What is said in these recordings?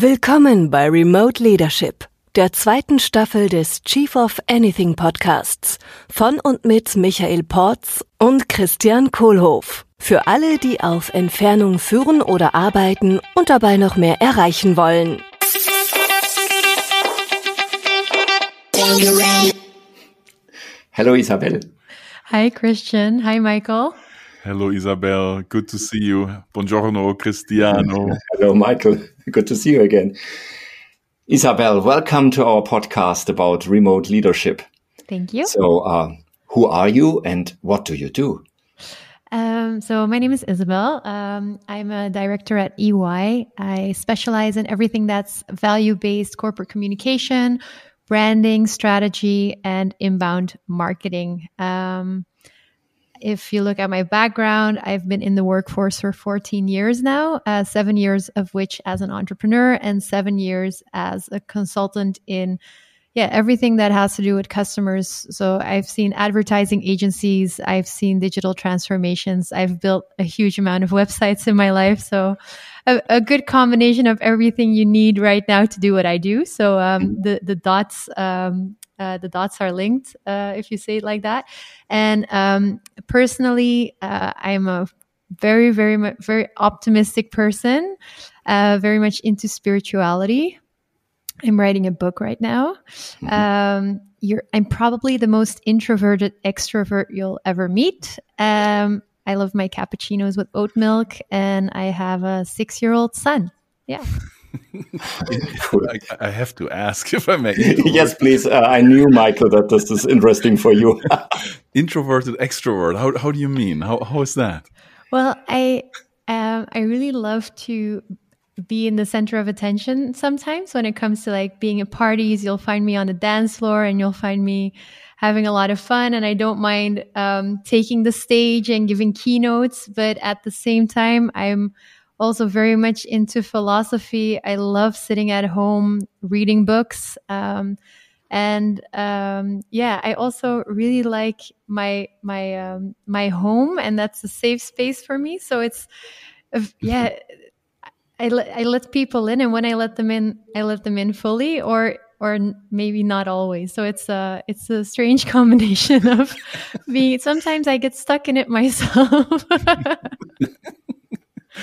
Willkommen bei Remote Leadership, der zweiten Staffel des Chief of Anything Podcasts von und mit Michael Porz und Christian Kohlhoff. Für alle, die auf Entfernung führen oder arbeiten und dabei noch mehr erreichen wollen. Hello, Isabel. Hi, Christian. Hi, Michael. Hello, Isabelle. Good to see you. Buongiorno, Cristiano. Hello, Michael. Good to see you again. Isabelle, welcome to our podcast about remote leadership. Thank you. So, uh, who are you and what do you do? Um, so, my name is Isabelle. Um, I'm a director at EY. I specialize in everything that's value based corporate communication, branding, strategy, and inbound marketing. Um, if you look at my background, I've been in the workforce for 14 years now, uh, seven years of which as an entrepreneur and seven years as a consultant in yeah everything that has to do with customers. So i've seen advertising agencies i've seen digital transformations i've built a huge amount of websites in my life. So a, a good combination of everything you need right now to do what i do. So um, the the dots um, uh, the dots are linked, uh, if you say it like that. And um, personally, uh, I'm a very, very, very optimistic person, uh, very much into spirituality. I'm writing a book right now. Mm-hmm. Um, I'm probably the most introverted extrovert you'll ever meet. Um, I love my cappuccinos with oat milk, and I have a six year old son. Yeah. I, I, have to ask if I may. yes, please. Uh, I knew, Michael, that this is interesting for you. Introverted extrovert. How, how do you mean? How, how is that? Well, I um, I really love to be in the center of attention sometimes when it comes to like being at parties. You'll find me on the dance floor and you'll find me having a lot of fun. And I don't mind um, taking the stage and giving keynotes, but at the same time, I'm also very much into philosophy. I love sitting at home reading books. Um, and um, yeah, I also really like my my um, my home, and that's a safe space for me. So it's yeah, I let I let people in, and when I let them in, I let them in fully, or or maybe not always. So it's a it's a strange combination of me. Sometimes I get stuck in it myself.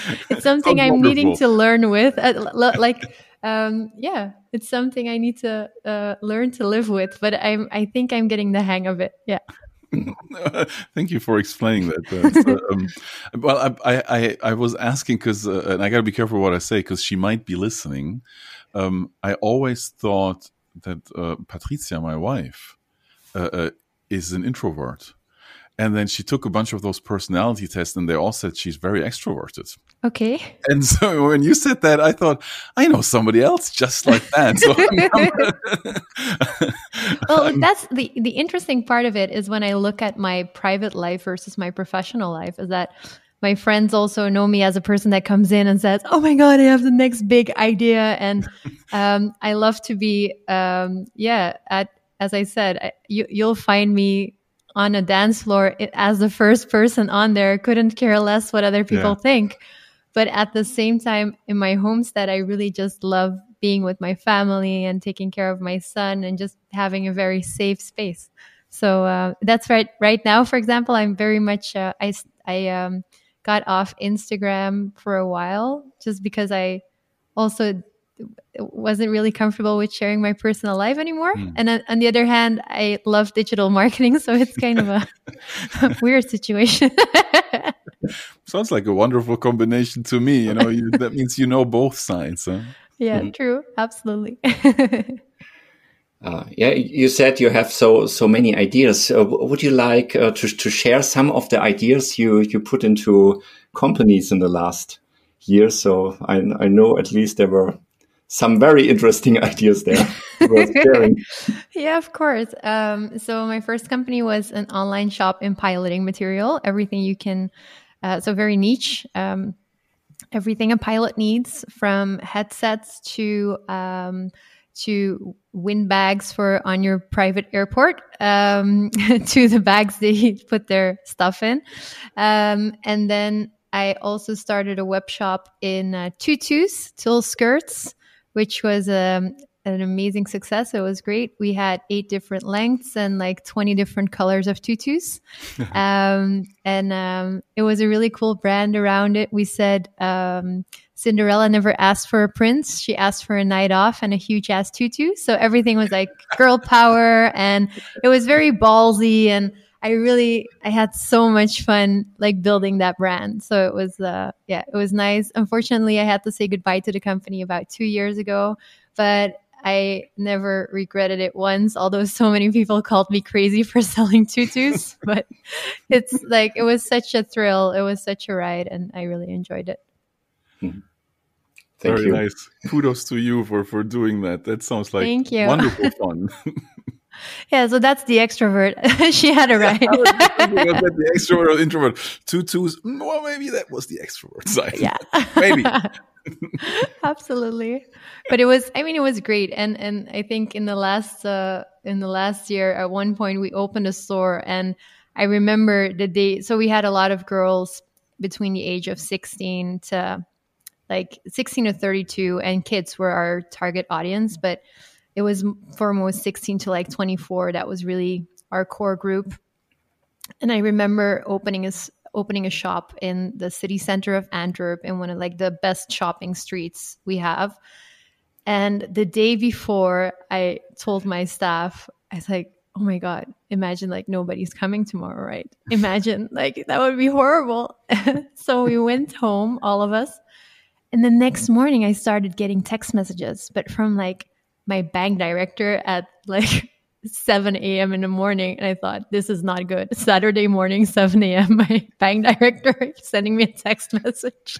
it's something I'm needing to learn with. Uh, like, um, yeah, it's something I need to uh, learn to live with. But I'm, I think I'm getting the hang of it. Yeah. Thank you for explaining that. Uh, um, well, I, I, I was asking because, uh, and I got to be careful what I say because she might be listening. Um, I always thought that uh, Patricia, my wife, uh, uh, is an introvert. And then she took a bunch of those personality tests, and they all said she's very extroverted. Okay. And so when you said that, I thought, I know somebody else just like that. So well, that's the the interesting part of it is when I look at my private life versus my professional life, is that my friends also know me as a person that comes in and says, "Oh my god, I have the next big idea," and um, I love to be, um, yeah. At as I said, you, you'll find me on a dance floor as the first person on there couldn't care less what other people yeah. think but at the same time in my homestead i really just love being with my family and taking care of my son and just having a very safe space so uh, that's right right now for example i'm very much uh, i i um, got off instagram for a while just because i also wasn't really comfortable with sharing my personal life anymore. Mm. And on, on, the other hand, I love digital marketing, so it's kind of a, a weird situation. Sounds like a wonderful combination to me. You know, you, that means you know both sides. Huh? Yeah, mm. true. Absolutely. Uh, yeah, you said you have so so many ideas. Uh, would you like uh, to to share some of the ideas you you put into companies in the last year? So I I know at least there were some very interesting ideas there yeah, of course. Um, so my first company was an online shop in piloting material. Everything you can, uh, so very niche. Um, everything a pilot needs, from headsets to um, to wind bags for on your private airport, um, to the bags they put their stuff in, um, and then I also started a web shop in uh, tutus, tulle skirts which was um, an amazing success. It was great. We had eight different lengths and like 20 different colors of tutus. um, and um, it was a really cool brand around it. We said um, Cinderella never asked for a prince. She asked for a night off and a huge ass tutu. So everything was like girl power and it was very ballsy. And I really, I had so much fun like building that brand. So it was, uh, yeah, it was nice. Unfortunately, I had to say goodbye to the company about two years ago, but I never regretted it once, although so many people called me crazy for selling tutus. but it's like, it was such a thrill. It was such a ride, and I really enjoyed it. Thank Very you. nice. Kudos to you for, for doing that. That sounds like Thank you. wonderful fun. Yeah, so that's the extrovert. she had it right. was that the extrovert or introvert? Two twos. Well, maybe that was the extrovert side. yeah. maybe. Absolutely. But it was I mean it was great and and I think in the last uh in the last year at one point we opened a store and I remember the day so we had a lot of girls between the age of 16 to like 16 to 32 and kids were our target audience but it was for most 16 to like 24 that was really our core group. And i remember opening a opening a shop in the city center of antwerp in one of like the best shopping streets we have. And the day before i told my staff i was like oh my god imagine like nobody's coming tomorrow right? Imagine like that would be horrible. So we went home all of us. And the next morning, I started getting text messages, but from like my bank director at like 7 a.m. in the morning. And I thought, this is not good. Saturday morning, 7 a.m., my bank director sending me a text message.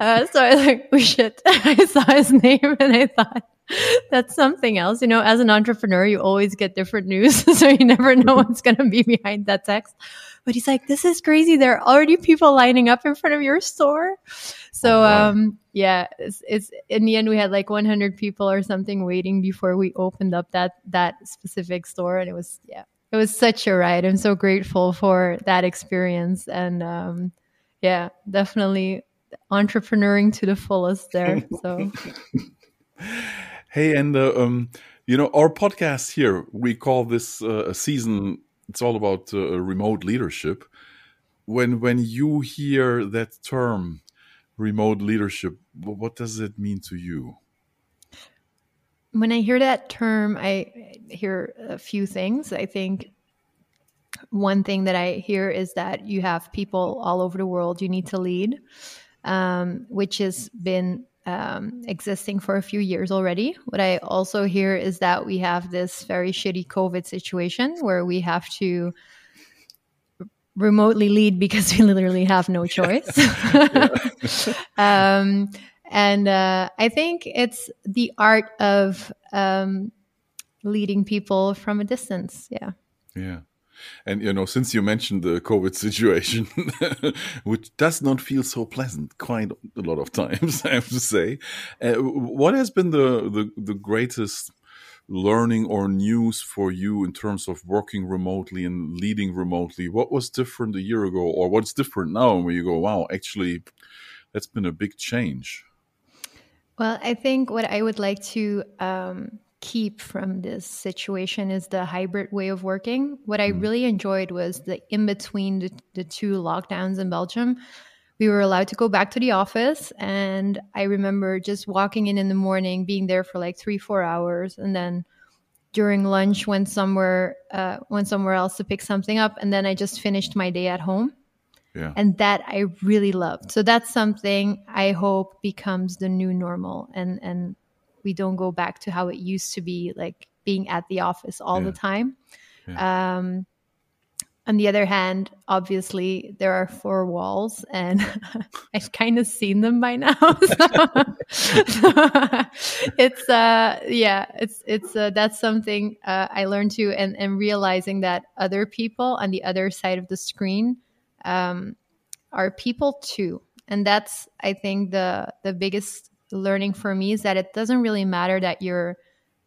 Uh, so I was like, oh shit. I saw his name and I thought, that's something else. You know, as an entrepreneur, you always get different news. so you never know what's going to be behind that text. But he's like, this is crazy. There are already people lining up in front of your store. So, Oh, wow. um, yeah, it's, it's in the end, we had like 100 people or something waiting before we opened up that, that specific store. And it was, yeah, it was such a ride. I'm so grateful for that experience. And, um, yeah, definitely entrepreneuring to the fullest there. So, Hey, and uh, um, you know our podcast here, we call this uh, a season. It's all about uh, remote leadership. When when you hear that term, remote leadership, what does it mean to you? when I hear that term, I hear a few things. I think one thing that I hear is that you have people all over the world you need to lead, um, which has been um, existing for a few years already. What I also hear is that we have this very shitty COVID situation where we have to remotely lead because we literally have no choice. um, and uh, I think it's the art of um, leading people from a distance. Yeah. Yeah. And you know, since you mentioned the COVID situation, which does not feel so pleasant quite a lot of times, I have to say, uh, what has been the, the the greatest learning or news for you in terms of working remotely and leading remotely? What was different a year ago, or what's different now? Where you go, wow, actually, that's been a big change. Well, I think what I would like to um, keep from this situation is the hybrid way of working. What I really enjoyed was the in between the, the two lockdowns in Belgium. We were allowed to go back to the office, and I remember just walking in in the morning, being there for like three, four hours, and then during lunch went somewhere uh, went somewhere else to pick something up, and then I just finished my day at home Yeah. and that I really loved. So that's something I hope becomes the new normal, and and we don't go back to how it used to be, like being at the office all Yeah. the time. Um, on the other hand, obviously there are four walls, and I've kind of seen them by now. So, it's uh, yeah, it's it's uh, that's something uh, I learned too, and and realizing that other people on the other side of the screen um, are people too, and that's I think the the biggest learning for me is that it doesn't really matter that you're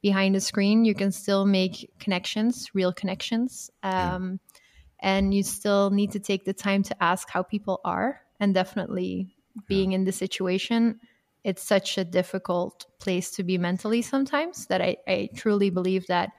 behind a screen; you can still make connections, real connections. Um, and you still need to take the time to ask how people are and definitely being in the situation. It's such a difficult place to be mentally sometimes that I, I truly believe that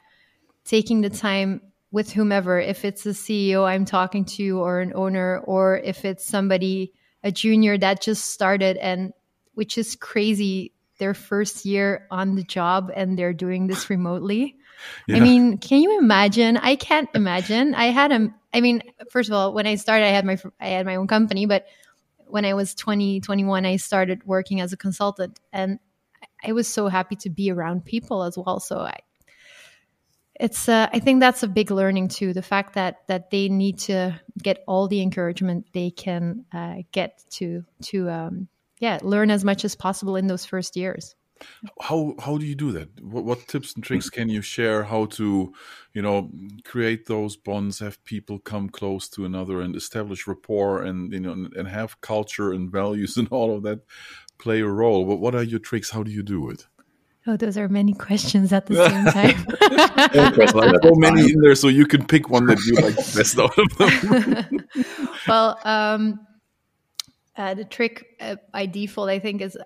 taking the time with whomever, if it's a CEO I'm talking to or an owner, or if it's somebody, a junior that just started and which is crazy, their first year on the job and they're doing this remotely. Yeah. I mean, can you imagine? I can't imagine. I had a, I mean, first of all, when I started, I had my, I had my own company, but when I was 20, 21, I started working as a consultant and I was so happy to be around people as well. So I, it's, uh, I think that's a big learning too. The fact that, that they need to get all the encouragement they can uh, get to, to, um, yeah, learn as much as possible in those first years. How how do you do that? What, what, tips and tricks can you share how to you know create those bonds have people come close to another and establish rapport and you know and have culture and values and all of that play a role? But what are your tricks? How do you do it? Oh, those are many questions at the same time. so many in there, so you can pick one that you like best out of them. well, um, uh, the trick uh, by default, I think, is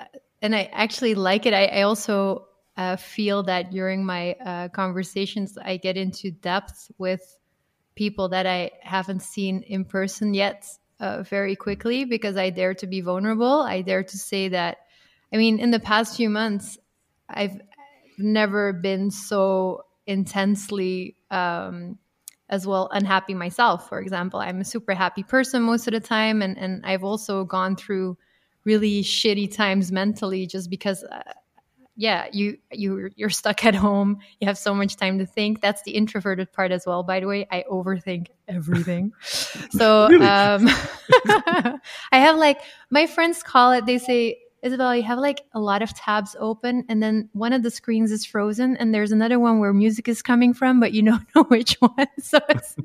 and I actually like it. I, I also uh, feel that during my uh, conversations, I get into depth with people that I haven't seen in person yet uh, very quickly because I dare to be vulnerable. I dare to say that, I mean, in the past few months, I've never been so intensely um, as well unhappy myself. For example, I'm a super happy person most of the time, and, and I've also gone through really shitty times mentally just because uh, yeah you you you're stuck at home you have so much time to think. That's the introverted part as well by the way. I overthink everything. So um i have like my friends call it they say Isabelle, you have like a lot of tabs open, and then one of the screens is frozen, and there's another one where music is coming from, but you don't know which one. So it's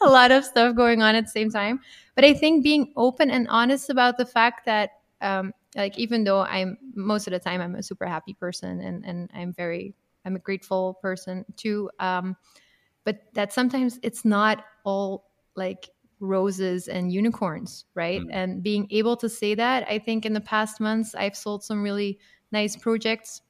a lot of stuff going on at the same time. But I think being open and honest about the fact that um, like even though I'm most of the time I'm a super happy person and and I'm very I'm a grateful person too. Um, but that sometimes it's not all like roses and unicorns, right? Mm. And being able to say that, I think in the past months I've sold some really nice projects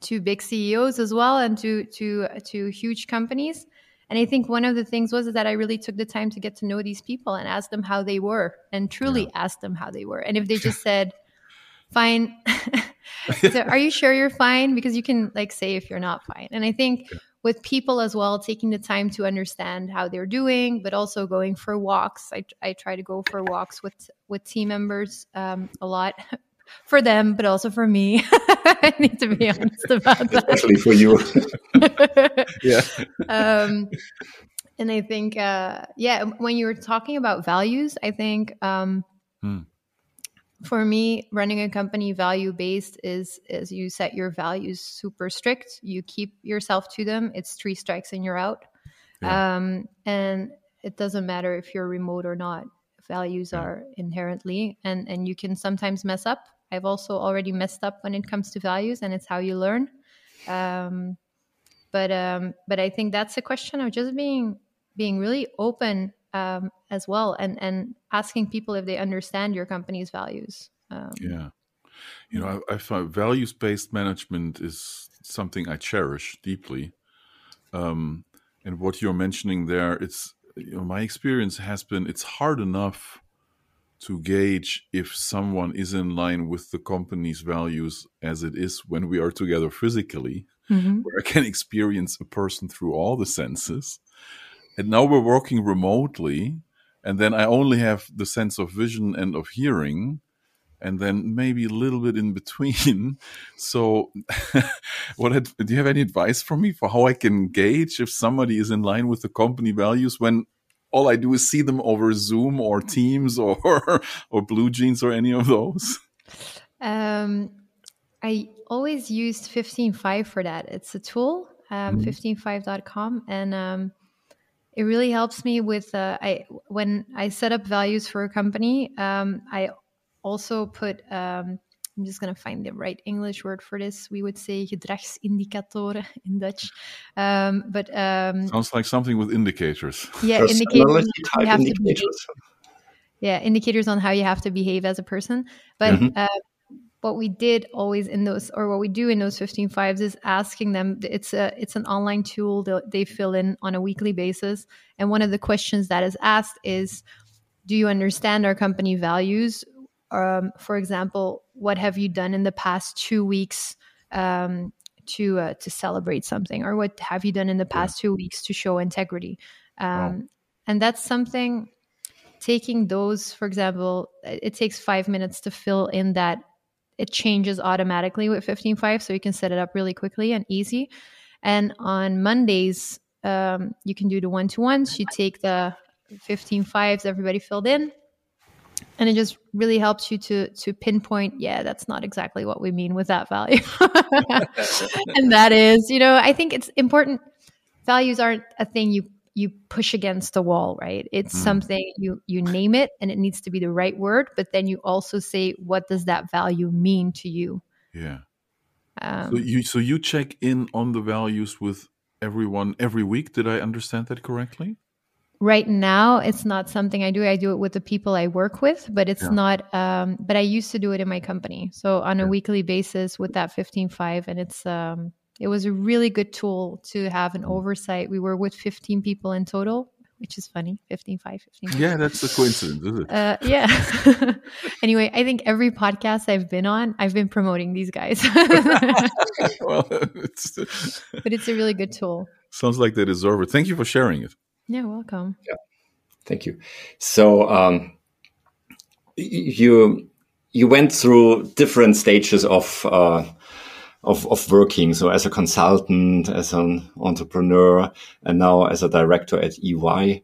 to big CEOs as well and to to to huge companies. And I think one of the things was that I really took the time to get to know these people and ask them how they were and truly yeah. ask them how they were. And if they just said, fine, so are you sure you're fine? Because you can like say if you're not fine. And I think yeah. With people as well, taking the time to understand how they're doing, but also going for walks. I, I try to go for walks with, with team members um, a lot for them, but also for me. I need to be honest about that. Especially for you. yeah. Um, and I think, uh, yeah, when you were talking about values, I think um, hmm. For me, running a company value based is is you set your values super strict. You keep yourself to them. It's three strikes and you're out. Yeah. Um, and it doesn't matter if you're remote or not. Values yeah. are inherently, and and you can sometimes mess up I've also already messed up when it comes to values, and it's how you learn. Um, but um, but I think that's a question of just being being really open um, as well, and and asking people if they understand your company's values. Um, yeah, you know, I, I find values based management is something I cherish deeply. Um, and what you're mentioning there, it's you know, my experience has been it's hard enough to gauge if someone is in line with the company's values as it is when we are together physically, mm-hmm. where I can experience a person through all the senses. And now we're working remotely, and then I only have the sense of vision and of hearing, and then maybe a little bit in between. So, what had, do you have any advice for me for how I can gauge if somebody is in line with the company values when all I do is see them over Zoom or Teams or or BlueJeans or any of those? Um, I always used 15five for that. It's a tool, um, mm-hmm. 15five.com, and um, it really helps me with uh, I when I set up values for a company. Um, I also put um, I'm just going to find the right English word for this. We would say gedragsindicator in Dutch. Um, but um, sounds like something with indicators. Yeah, indicators. indicators. yeah, indicators on how you have to behave as a person. But mm-hmm. uh, what we did always in those or what we do in those 15Fives is asking them it's a it's an online tool that they fill in on a weekly basis and one of the questions that is asked is do you understand our company values um, for example what have you done in the past two weeks um, to uh, to celebrate something or what have you done in the past yeah. two weeks to show integrity um, wow. and that's something taking those for example it takes five minutes to fill in that it changes automatically with 15Five so you can set it up really quickly and easy. And on mondays um, you can do the one-to-ones. You take the 15Fives everybody filled in and it just really helps you to to pinpoint yeah that's not exactly what we mean with that value. And that is you know i think it's important values aren't a thing you you push against the wall right? It's mm. something you you name it and it needs to be the right word but then you also say what does that value mean to you? Yeah. Um, so you so you check in on the values with everyone every week. Did i understand that correctly? Right now it's not something i do. I do it with the people i work with but it's yeah. not um, but i used to do it in my company. So on a yeah. weekly basis with that 15Five and it's um, it was a really good tool to have an mm. oversight. We were with 15 people in total, which is funny 15 5 15 yeah that's a coincidence isn't it? Uh, yeah. Anyway i think every podcast i've been on i've been promoting these guys. Well, it's, but it's a really good tool. sounds like they deserve it. Thank you for sharing it. Yeah welcome. Yeah. Thank you. So um, you you went through different stages of uh, of, of working. So as a consultant, as an entrepreneur, and now as a director at EY,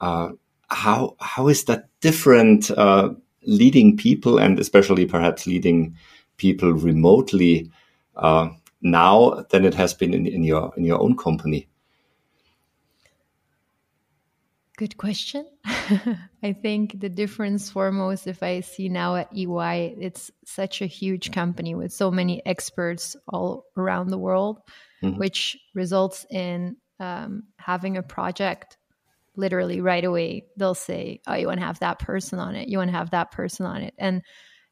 uh, how, how is that different, uh, leading people and especially perhaps leading people remotely, uh, now than it has been in, in your, in your own company? Good question. I think the difference foremost, if I see now at EY, it's such a huge company with so many experts all around the world, mm-hmm. which results in um, having a project literally right away. They'll say, Oh, you want to have that person on it. You want to have that person on it. And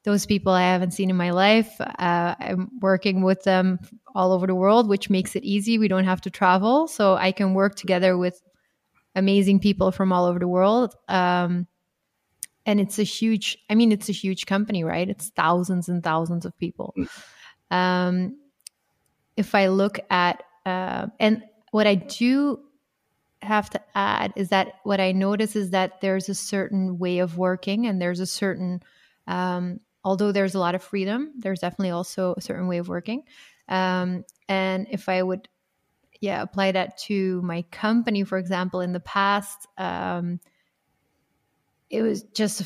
those people I haven't seen in my life. Uh, I'm working with them all over the world, which makes it easy. We don't have to travel. So I can work together with amazing people from all over the world. Um, and it's a huge, I mean, it's a huge company, right? It's thousands and thousands of people. Mm. Um, if I look at, uh, and what I do have to add is that what I notice is that there's a certain way of working and there's a certain, um, although there's a lot of freedom, there's definitely also a certain way of working. Um, and if I would yeah apply that to my company for example in the past um, it was just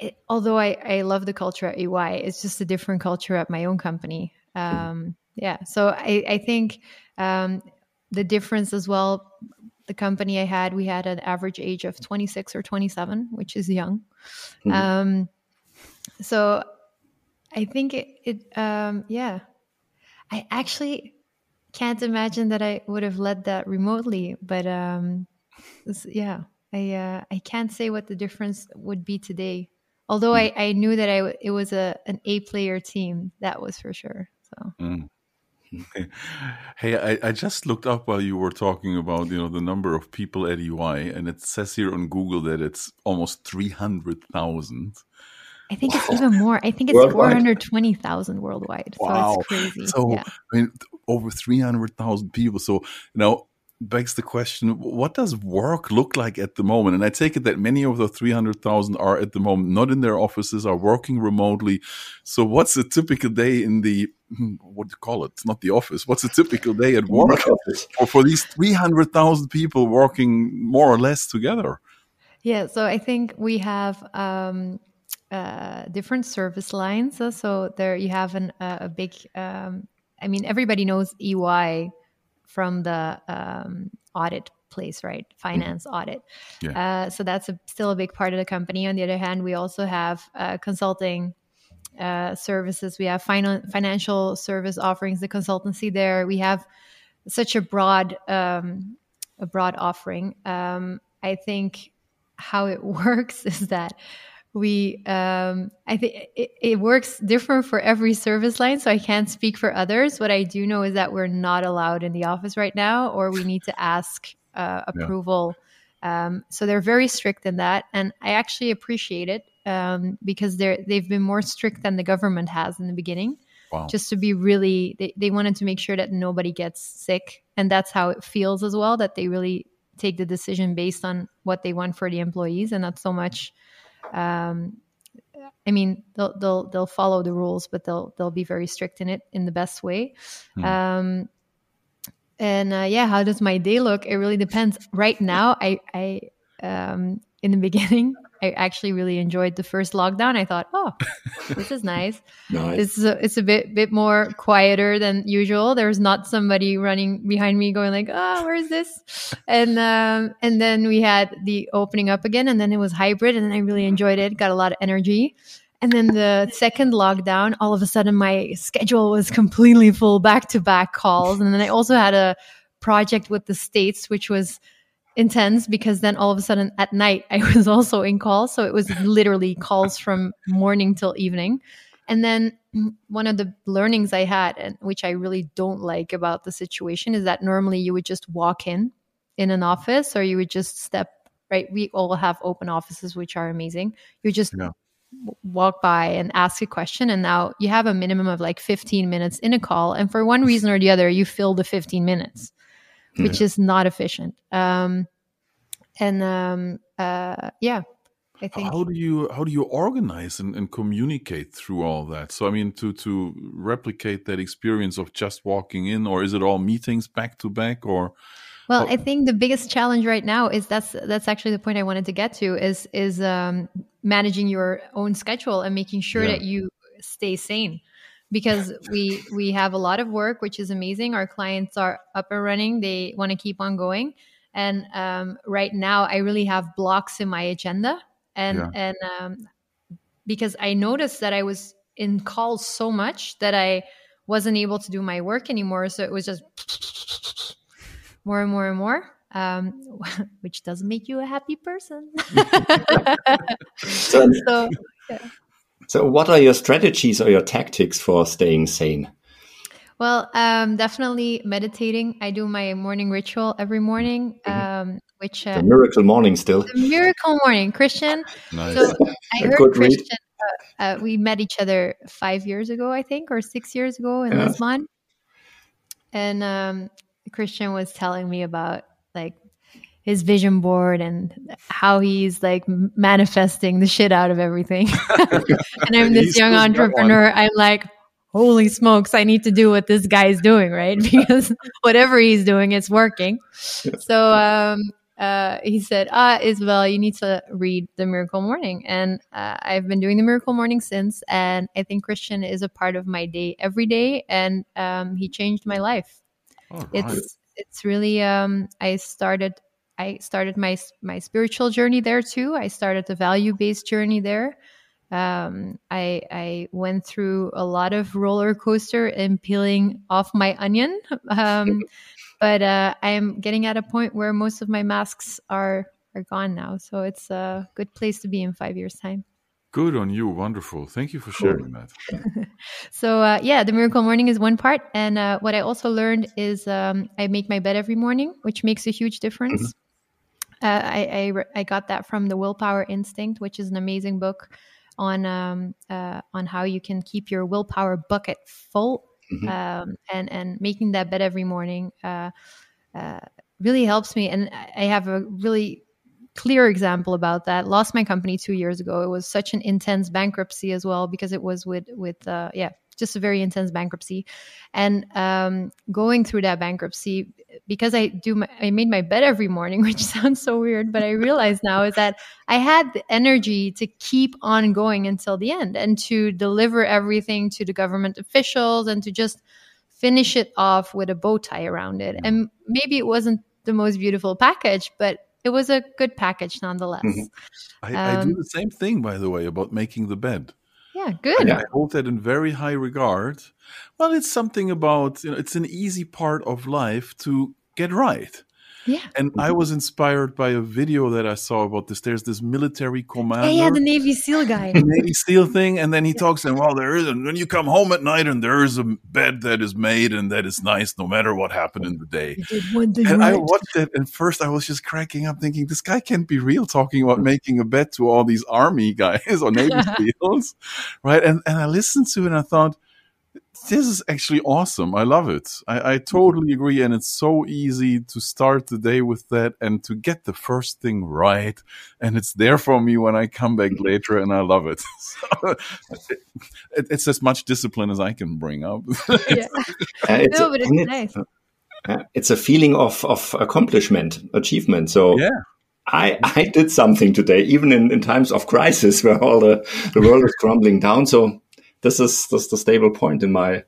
it, although I, I love the culture at EY, it's just a different culture at my own company. Um, yeah, so I, I think um, the difference as well. The company I had, we had an average age of 26 or 27, which is young. Mm-hmm. Um, so I think it, it um, yeah. I actually can't imagine that I would have led that remotely. But um, yeah, I uh, I can't say what the difference would be today. Although mm. I, I knew that I it was a an A player team, that was for sure. So. Mm. Hey, I, I, just looked up while you were talking about you know the number of people at EY, and it says here on Google that it's almost three hundred thousand. I think wow. it's even more. I think it's 420,000 worldwide. Wow. So it's crazy. So, yeah. I mean, over 300,000 people. So, you know, begs the question what does work look like at the moment and i take it that many of the 300,000 are at the moment not in their offices are working remotely so what's a typical day in the hmm, what do you call it it's not the office what's a typical day at work for, for these 300,000 people working more or less together yeah so i think we have um, uh, different service lines. So there you have an, uh, a big, um, I mean, everybody knows EY from the um, audit place, right? Finance mm-hmm. audit. Yeah. Uh, so that's a, still a big part of the company. On the other hand, we also have uh, consulting uh, services. We have fin- financial service offerings, the consultancy there. We have such a broad, um, a broad offering. Um, I think how it works is that we um, i think it, it, works different for every service line so i can't speak for others what i do know is that we're not allowed in the office right now or we need to ask uh, approval yeah. um, so they're very strict in that and i actually appreciate it um, because they're they've been more strict than the government has in the beginning wow. just to be really they, they wanted to make sure that nobody gets sick and that's how it feels as well that they really take the decision based on what they want for the employees and not so much um, I mean, they'll they'll they'll follow the rules, but they'll they'll be very strict in it in the best way. Hmm. Um, and uh, yeah, how does my day look? It really depends. Right now, I I um, in the beginning, I actually really enjoyed the first lockdown. I thought, oh, this is nice. nice. This is a, it's a bit bit more quieter than usual. There's not somebody running behind me going like, oh, where is this? And um, and then we had the opening up again, and then it was hybrid, and I really enjoyed it. Got a lot of energy. And then the second lockdown, all of a sudden my schedule was completely full, back to back calls, and then I also had a project with the states, which was intense because then all of a sudden at night I was also in calls. So it was literally calls from morning till evening. And then one of the learnings I had, and which I really don't like about the situation, is that normally you would just walk in in an office or you would just step right. We all have open offices, which are amazing. You just yeah. walk by and ask a question. And now you have a minimum of like 15 minutes in a call. And for one reason or the other, you fill the 15 minutes which is not efficient. Um, and um, uh, yeah, I think. How do you how do you organize and, and communicate through all that? So I mean, to to replicate that experience of just walking in, or is it all meetings back to back, or? Well, I think the biggest challenge right now is that's that's actually the point I wanted to get to is is um, managing your own schedule and making sure yeah. that you stay sane because we we have a lot of work which is amazing. Our clients are up and running. They want to keep on going. And um, right now i really have blocks in my agenda. And yeah. and um, because i noticed that i was in calls so much that i wasn't able to do my work anymore. So it was just more and more and more um, which doesn't make you a happy person. So, so yeah. So, what are your strategies or your tactics for staying sane? Well, um, definitely meditating. I do my morning ritual every morning, mm-hmm. um, which uh, the miracle morning still. The miracle morning, Christian. Nice. So I heard Christian. Uh, uh, we met each other five years ago, I think, or six years ago in yeah. Lisbon, and um, Christian was telling me about like his vision board and how he's like manifesting the shit out of everything. and I'm this young entrepreneur. I'm like, holy smokes, I need to do what this guy's doing, right? Because whatever he's doing, it's working. So um, uh, he said, Ah, Isabelle, you need to read The Miracle Morning. And uh, I've been doing The Miracle Morning since. And I think Christian is a part of my day every day. And um, he changed my life. Right. It's it's really um, I started I started my my spiritual journey there too. I started the value based journey there. Um, I I went through a lot of roller coaster and peeling off my onion, um, but uh, I'm getting at a point where most of my masks are are gone now. So it's a good place to be in five years' time. Good on you. Wonderful. Thank you for sharing that. so, uh, yeah, the miracle morning is one part. And uh, what I also learned is um, I make my bed every morning, which makes a huge difference. Mm-hmm. Uh, I, I, I got that from the Willpower Instinct, which is an amazing book on um, uh, on how you can keep your willpower bucket full, mm-hmm. um, and and making that bed every morning uh, uh, really helps me. And I have a really clear example about that. Lost my company two years ago. It was such an intense bankruptcy as well because it was with with uh, yeah just a very intense bankruptcy. And um, going through that bankruptcy because i do my, i made my bed every morning which sounds so weird but i realize now is that i had the energy to keep on going until the end and to deliver everything to the government officials and to just finish it off with a bow tie around it. And maybe it wasn't the most beautiful package but it was a good package nonetheless. Mm-hmm. I, um, I do um, the same thing by the way about making the bed yeah, good. I hold that in very high regard. Well, it's something about, you know, it's an easy part of life to get right. Yeah. And I mm-hmm. was inspired by a video that I saw about this. There's this military commander. Yeah, yeah, the Navy SEAL guy. the Navy SEAL thing, and then he talks and well, there is and when you come home at night and there is a bed that is made and that is nice no matter what happened in the day. You did And I watched it, and first I was just cracking up, thinking this guy can't be real, talking about mm-hmm. making a bed to all these army guys or Navy SEAls, right? And and I listened to it, and I thought. This is actually awesome. I love it. I, I totally agree. And it's so easy to start the day with that and to get the first thing right. And it's there for me when I come back later and I love it. So, it it's as much discipline as I can bring up. yeah. Uh, it's No, a- but it's and it- nice. uh, it's a feeling of, of accomplishment, achievement. So yeah. I, I did something today, even in, in times of crisis where all the, the world is crumbling down. So this is this is the stable point in my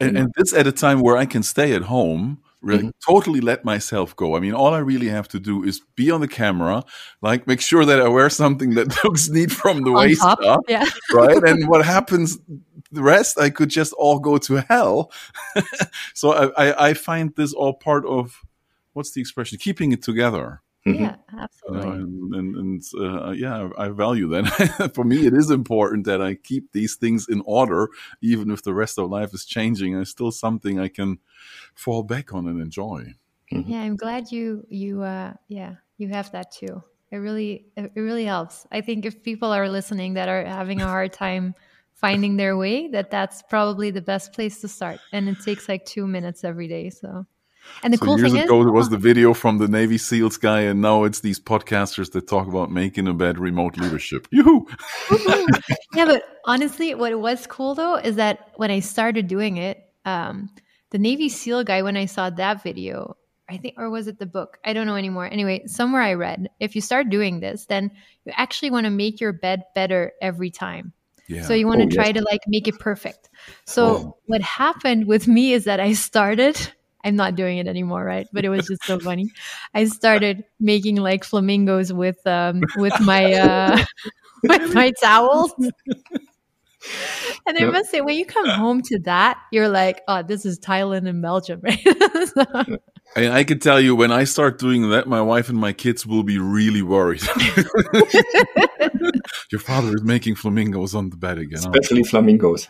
And, and this at a time where I can stay at home, really mm-hmm. totally let myself go. I mean, all I really have to do is be on the camera, like make sure that I wear something that looks neat from the On waist top. up, Yeah. right? and what happens, the rest, I could just all go to hell. so I, I, I find this all part of what's the expression? Keeping it together. Yeah, Uh, absolutely. and and, and uh, yeah, I value that. For me, it is important that I keep these things in order, even if the rest of life is changing. It's still something I can fall back on and enjoy. Yeah, I'm glad you you uh yeah, you have that too. It really it really helps. I think if people are listening that are having a hard time finding their way, that that's probably the best place to start. And it takes like 2 minutes every day, so and the So cool years thing ago, is there was the video from the Navy SEALs guy, and now it's these podcasters that talk about making a bad remote leadership. Yoo-hoo! yeah, but honestly, what was cool though is that when I started doing it, um, the Navy SEAL guy, when I saw that video, I think, or was it the book? I don't know anymore. Anyway, somewhere I read if you start doing this, then you actually want to make your bed better every time. Yeah. So you want to Oh, try yes. to like make it perfect. So Oh. what happened with me is that I started. I'm not doing it anymore, right? But it was just so funny. I started making like flamingos with um with my uh with my towels. And I Yep. must say, when you come home to that, you're like, "Oh, this is Thailand and Belgium, right?" So- And I can tell you, when I start doing that, my wife and my kids will be really worried. Your father is making flamingos on the bed again. Especially flamingos.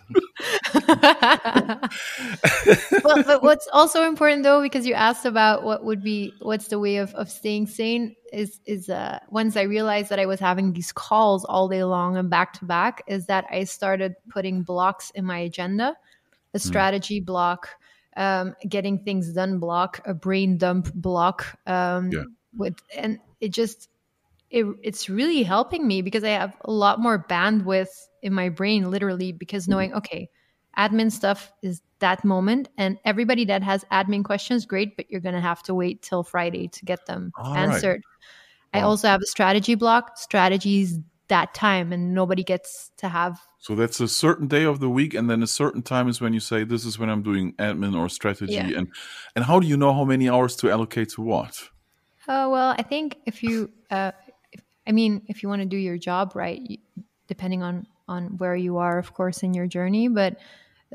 well, but what's also important though, because you asked about what would be what's the way of, of staying sane is is uh once I realized that I was having these calls all day long and back to back, is that I started putting blocks in my agenda, a strategy block, um, getting things done block, a brain dump block, um, Yeah. with and it just it, it's really helping me because I have a lot more bandwidth in my brain, literally, because knowing, okay, admin stuff is that moment, and everybody that has admin questions, great, but you're going to have to wait till Friday to get them All right. answered. I also have a strategy block, strategies that time, and nobody gets to have. So that's a certain day of the week, and then a certain time is when you say, "This is when I'm doing admin or strategy." Yeah. And and how do you know how many hours to allocate to what? Oh well, I think if you, uh, if, I mean, if you want to do your job right, you, depending on on where you are, of course, in your journey, but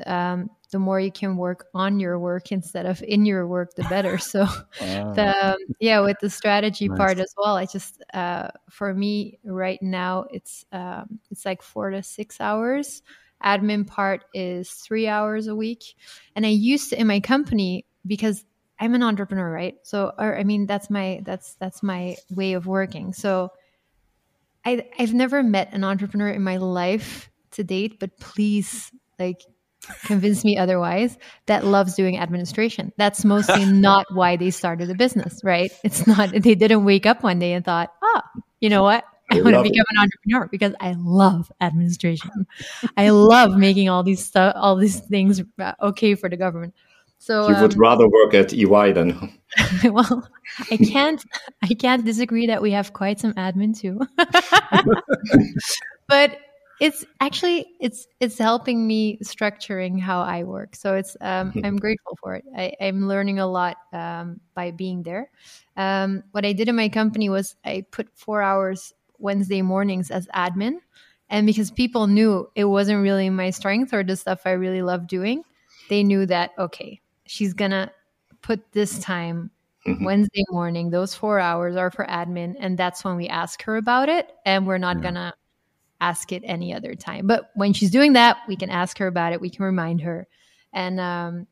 um, the more you can work on your work instead of in your work, the better. So, the um, yeah, with the strategy Nice. part as well. I just uh, for me right now, it's um, it's like four to six hours. Admin part is three hours a week, and I used to in my company because I'm an entrepreneur, right? So, or I mean, that's my that's that's my way of working. So, I I've never met an entrepreneur in my life to date, but please, like, convince me otherwise. That loves doing administration. That's mostly not why they started a business, right? It's not they didn't wake up one day and thought, oh, you know what? I I want to love it. become an entrepreneur because I love administration. I love making all these stuff, all these things uh, okay for the government. So You would um, rather work at EY than well, I can't I can't disagree that we have quite some admin too. but it's actually it's it's helping me structuring how I work. So it's um, I'm grateful for it. I, I'm learning a lot um, by being there. Um, what I did in my company was I put four hours Wednesday mornings as admin, and because people knew it wasn't really my strength or the stuff I really love doing, they knew that okay, she's gonna put this time Mm-hmm. Wednesday morning, those four hours are for admin, and that's when we ask her about it. And we're not yeah. gonna ask it any other time. But when she's doing that, we can ask her about it. We can remind her, and um,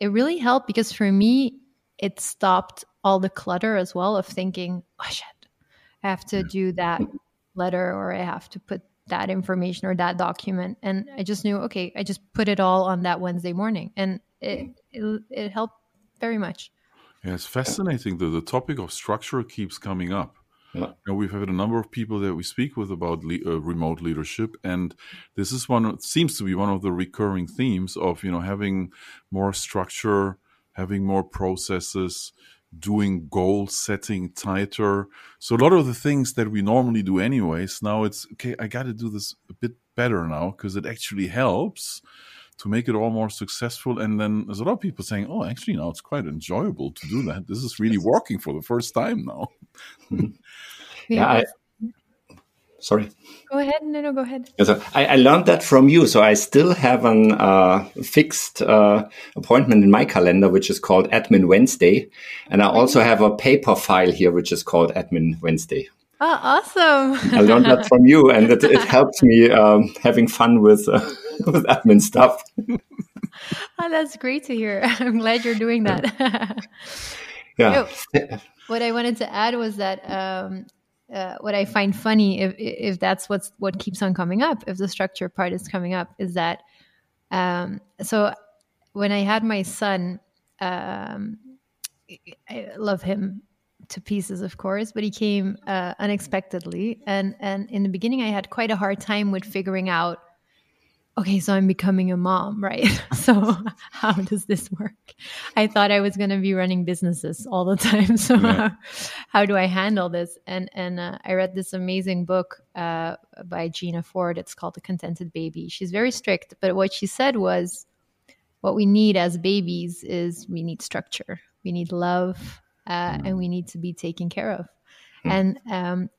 it really helped because for me, it stopped all the clutter as well of thinking, oh shit, I have to do that letter or I have to put that information or that document. And I just knew, okay, I just put it all on that Wednesday morning. And it, it, it helped very much. Yeah, it's fascinating. that the topic of structure keeps coming up. You know, we've had a number of people that we speak with about le- uh, remote leadership, and this is one seems to be one of the recurring themes of you know having more structure, having more processes, doing goal setting tighter. So a lot of the things that we normally do anyways, now it's okay, I got to do this a bit better now because it actually helps to make it all more successful. And then there's a lot of people saying, oh, actually, now it's quite enjoyable to do that. This is really working for the first time now. yeah, I, sorry. Go ahead. No, no, go ahead. So I, I learned that from you. So I still have an uh, fixed uh, appointment in my calendar, which is called Admin Wednesday. And I also have a paper file here, which is called Admin Wednesday. Oh, awesome. I learned that from you, and it, it helps me um, having fun with, uh, with admin stuff. oh, that's great to hear. I'm glad you're doing that. yeah. what I wanted to add was that um, uh, what I find funny, if if that's what's what keeps on coming up, if the structure part is coming up, is that um, so when I had my son, um, I love him to pieces, of course, but he came uh, unexpectedly, and and in the beginning, I had quite a hard time with figuring out okay, so I'm becoming a mom, right? so how does this work? I thought I was going to be running businesses all the time. So yeah. how, how, do I handle this? And and uh, I read this amazing book uh, by Gina Ford. It's called The Contented Baby. She's very strict, but what she said was, what we need as babies is we need structure, we need love, uh, and we need to be taken care of. Hmm. And um,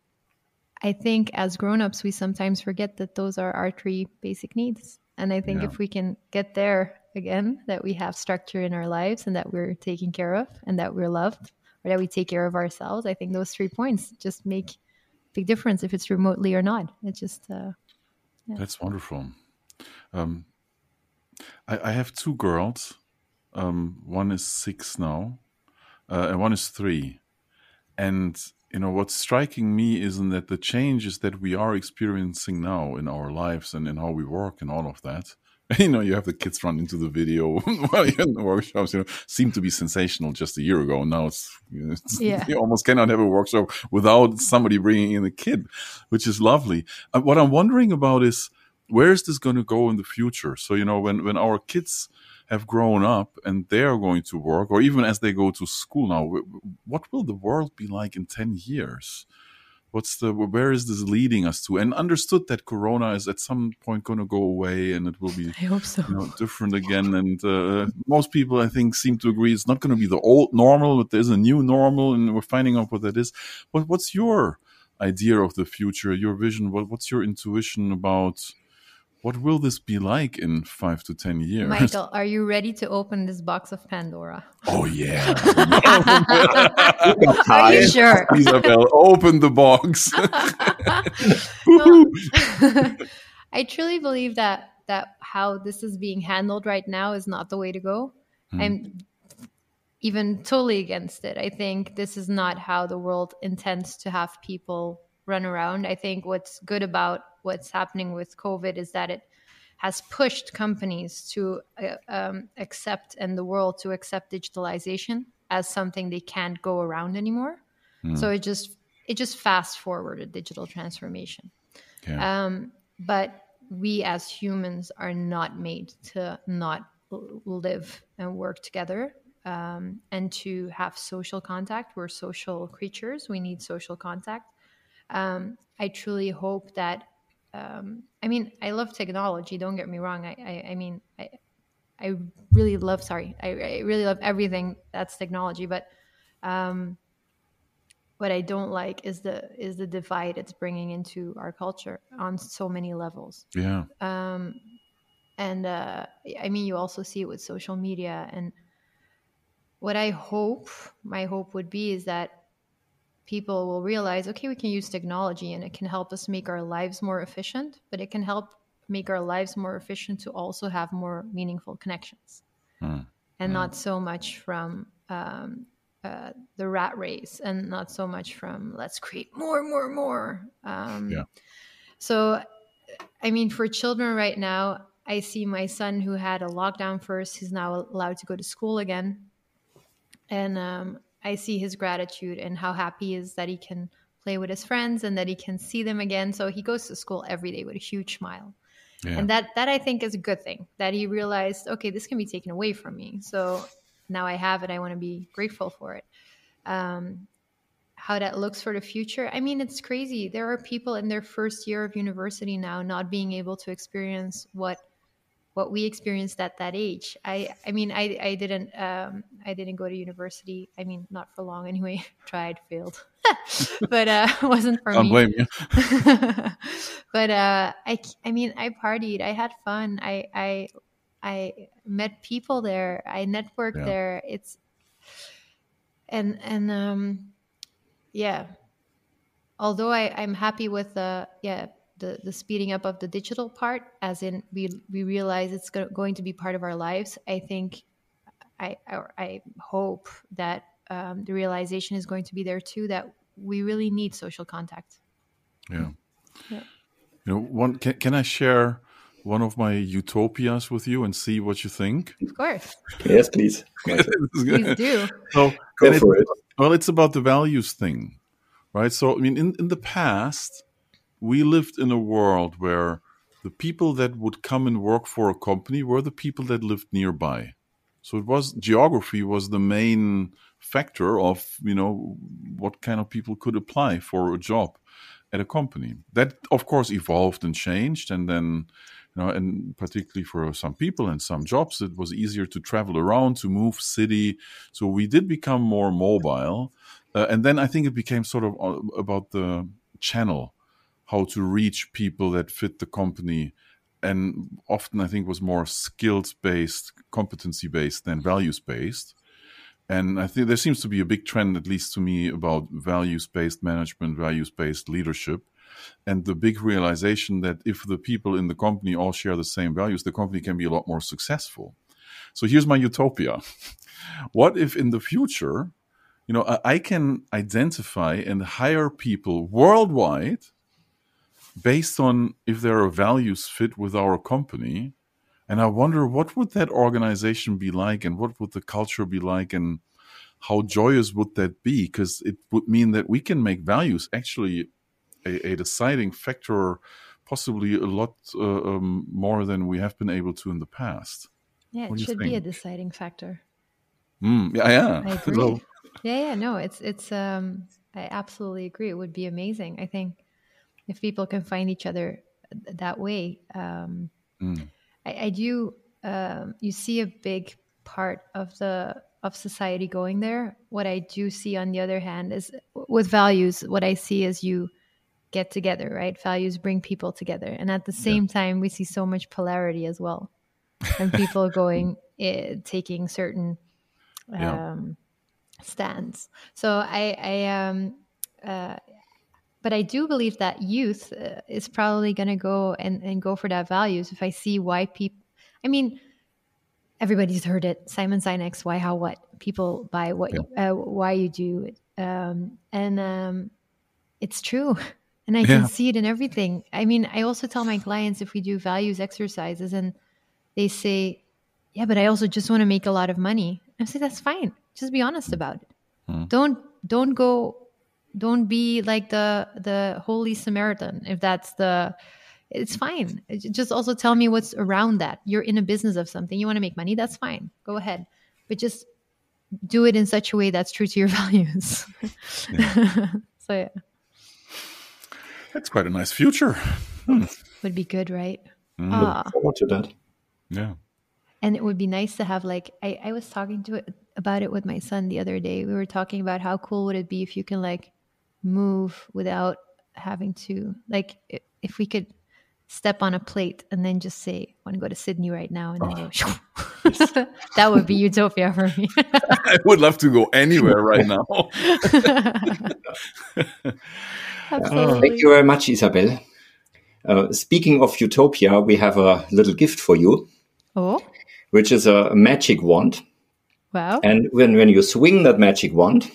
I think as grown-ups we sometimes forget that those are our three basic needs. And I think yeah. if we can get there again, that we have structure in our lives and that we're taken care of and that we're loved or that we take care of ourselves, I think those three points just make big difference if it's remotely or not. It's just uh, yeah. that's wonderful. Um, I, I, have two girls. Um, one is six now, uh, and one is three. And you know what's striking me isn't that the changes that we are experiencing now in our lives and in how we work and all of that you know you have the kids run into the video while you're in the workshops you know seemed to be sensational just a year ago. Now it's, you, it's yeah. you almost cannot have a workshop without somebody bringing in a kid which is lovely. Uh, what i'm wondering about is where is this going to go in the future? So you know when when our kids have grown up and they are going to work, or even as they go to school now, what will the world be like in 10 years? What's the where is this leading us to? And understood that Corona is at some point going to go away, and it will be I hope so. You know, different again. And uh, most people, I think, seem to agree it's not going to be the old normal, but there's a new normal, and we're finding out what that is. But what's your idea of the future? Your vision? What, what's your intuition about? What will this be like in five to ten years? Michael, are you ready to open this box of Pandora? Oh yeah. are you sure? Isabelle, open the box. I truly believe that that how this is being handled right now is not the way to go. Hmm. I'm even totally against it. I think this is not how the world intends to have people run around. I think what's good about what's happening with COVID is that it has pushed companies to uh, um, accept and the world to accept digitalization as something they can't go around anymore. Mm. So it just it just fast forwarded digital transformation. Yeah. Um, but we as humans are not made to not live and work together um, and to have social contact. We're social creatures. We need social contact. Um, I truly hope that um, I mean, I love technology. Don't get me wrong. I, I, I mean, I, I really love. Sorry, I, I, really love everything that's technology. But um, what I don't like is the is the divide it's bringing into our culture on so many levels. Yeah. Um, and uh, I mean, you also see it with social media, and what I hope, my hope would be is that people will realize okay, we can use technology and it can help us make our lives more efficient, but it can help make our lives more efficient to also have more meaningful connections mm. and mm. not so much from um, uh, the rat race and not so much from let's create more, more, more. Um, yeah. So, I mean, for children right now, I see my son who had a lockdown first, he's now allowed to go to school again. And um, I see his gratitude and how happy he is that he can play with his friends and that he can see them again. So he goes to school every day with a huge smile. Yeah. And that that I think is a good thing that he realized, okay, this can be taken away from me. So now I have it. I want to be grateful for it. Um, how that looks for the future. I mean, it's crazy. There are people in their first year of university now not being able to experience what what we experienced at that age. I I mean I I didn't um, I didn't go to university. I mean not for long anyway. Tried, failed, but uh, wasn't for Don't me. blame you. but uh, I I mean I partied. I had fun. I I I met people there. I networked yeah. there. It's and and um yeah. Although I I'm happy with the uh, yeah the the speeding up of the digital part as in we we realize it's go- going to be part of our lives i think i i, I hope that um, the realization is going to be there too that we really need social contact. Yeah, yeah. you know one can, can i share one of my utopias with you and see what you think? Of course. Yes please. Please do. So go for it. well it's about the values thing right? So i mean in, in the past we lived in a world where the people that would come and work for a company were the people that lived nearby. So it was geography was the main factor of you know what kind of people could apply for a job at a company. That of course evolved and changed, and then you know, and particularly for some people and some jobs, it was easier to travel around, to move city. So we did become more mobile, uh, and then I think it became sort of uh, about the channel how to reach people that fit the company and often i think was more skills based competency based than values based and i think there seems to be a big trend at least to me about values based management values based leadership. And the big realization that if the people in the company all share the same values the company can be a lot more successful. So here's my utopia. What if in the future you know i can identify and hire people worldwide based on if their values fit with our company. And I wonder what would that organization be like and what would the culture be like and how joyous would that be? Because it would mean that we can make values actually a, a deciding factor, possibly a lot uh, um, more than we have been able to in the past. Yeah, it should be a deciding factor. Mm, yeah, yeah. I agree. yeah, yeah. No, it's it's. Um, I absolutely agree. It would be amazing. I think if people can find each other that way. Um, mm. I, I, do. Um, you see a big part of the of society going there. What I do see, on the other hand, is with values. What I see is you get together, right? Values bring people together, and at the same yeah. time, we see so much polarity as well, and people going uh, taking certain um, yeah. stands. So I, I um, uh, but I do believe that youth uh, is probably going to go and, and go for that values. If I see why people, I mean, everybody's heard it. Simon Sinek's "Why, How, What." People buy what, yeah. uh, why you do, um, and um, it's true. And I yeah. can see it in everything. I mean, I also tell my clients if we do values exercises, and they say, "Yeah, but I also just want to make a lot of money." I say, "That's fine. Just be honest about it. Mm. Don't don't go don't be like the the holy samaritan if that's the it's fine. Just also tell me what's around that. You're in a business of something. You want to make money? That's fine. Go ahead. But just do it in such a way that's true to your values. Yeah. so yeah. That's quite a nice future. Hmm. would be good right? Mm. ah. forward to that. Yeah. And it would be nice to have like I, I was talking to it about it with my son the other day. We were talking about how cool would it be if you can like move without having to like if we could step on a plate and then just say, I want to go to Sydney right now. And then oh. go, that would be utopia for me. I would love to go anywhere right now. Absolutely. Thank you very much, Isabelle. Uh, speaking of utopia, we have a little gift for you. Oh. Which is a magic wand. Wow. And when, when you swing that magic wand,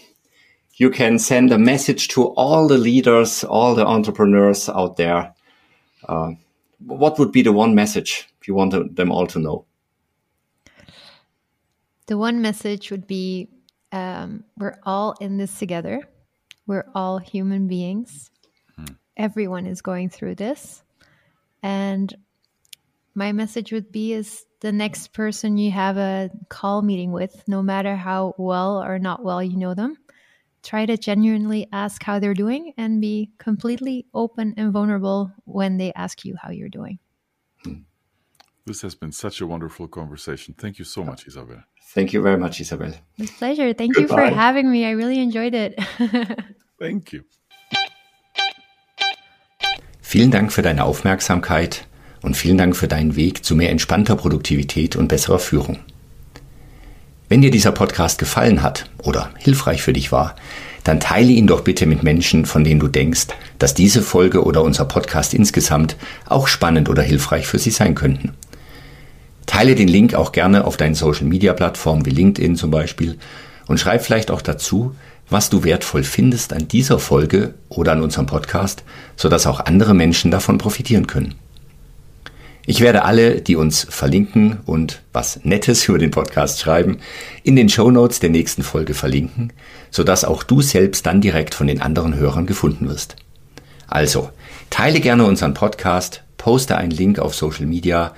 you can send a message to all the leaders, all the entrepreneurs out there. Uh, what would be the one message if you want them all to know? The one message would be um, we're all in this together. We're all human beings. Hmm. Everyone is going through this. And my message would be is the next person you have a call meeting with, no matter how well or not well you know them, try to genuinely ask how they're doing and be completely open and vulnerable when they ask you how you're doing. This has been such a wonderful conversation. Thank you so much, Isabelle. Thank you very much, Isabelle. With pleasure. Thank Goodbye. you for having me. I really enjoyed it. Thank you. Vielen Dank für deine Aufmerksamkeit und vielen Dank für deinen Weg zu mehr entspannter Produktivität und besserer Führung. Wenn dir dieser Podcast gefallen hat oder hilfreich für dich war, dann teile ihn doch bitte mit Menschen, von denen du denkst, dass diese Folge oder unser Podcast insgesamt auch spannend oder hilfreich für sie sein könnten. Teile den Link auch gerne auf deinen Social-Media-Plattformen wie LinkedIn zum Beispiel und schreib vielleicht auch dazu, was du wertvoll findest an dieser Folge oder an unserem Podcast, sodass auch andere Menschen davon profitieren können. Ich werde alle, die uns verlinken und was Nettes über den Podcast schreiben, in den Show Notes der nächsten Folge verlinken, sodass auch du selbst dann direkt von den anderen Hörern gefunden wirst. Also, teile gerne unseren Podcast, poste einen Link auf Social Media,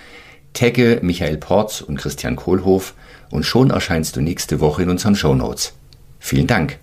tagge Michael Porz und Christian Kohlhoff und schon erscheinst du nächste Woche in unseren Show Notes. Vielen Dank.